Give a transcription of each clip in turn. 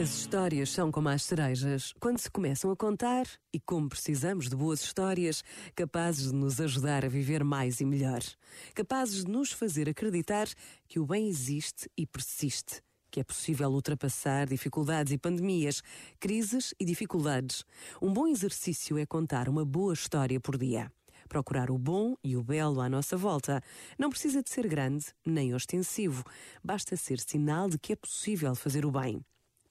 As histórias são como as cerejas, quando se começam a contar e como precisamos de boas histórias, capazes de nos ajudar a viver mais e melhor, capazes de nos fazer acreditar que o bem existe e persiste, que é possível ultrapassar dificuldades e pandemias, crises e dificuldades. Um bom exercício é contar uma boa história por dia. Procurar o bom e o belo à nossa volta. Não precisa de ser grande nem ostensivo, basta ser sinal de que é possível fazer o bem.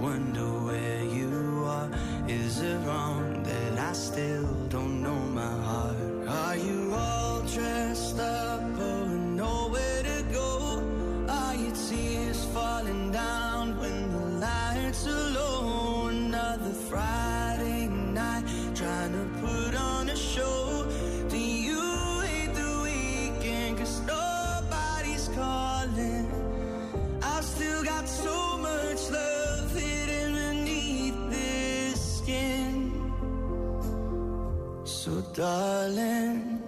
wonder where you are? Is it wrong that I still don't So darling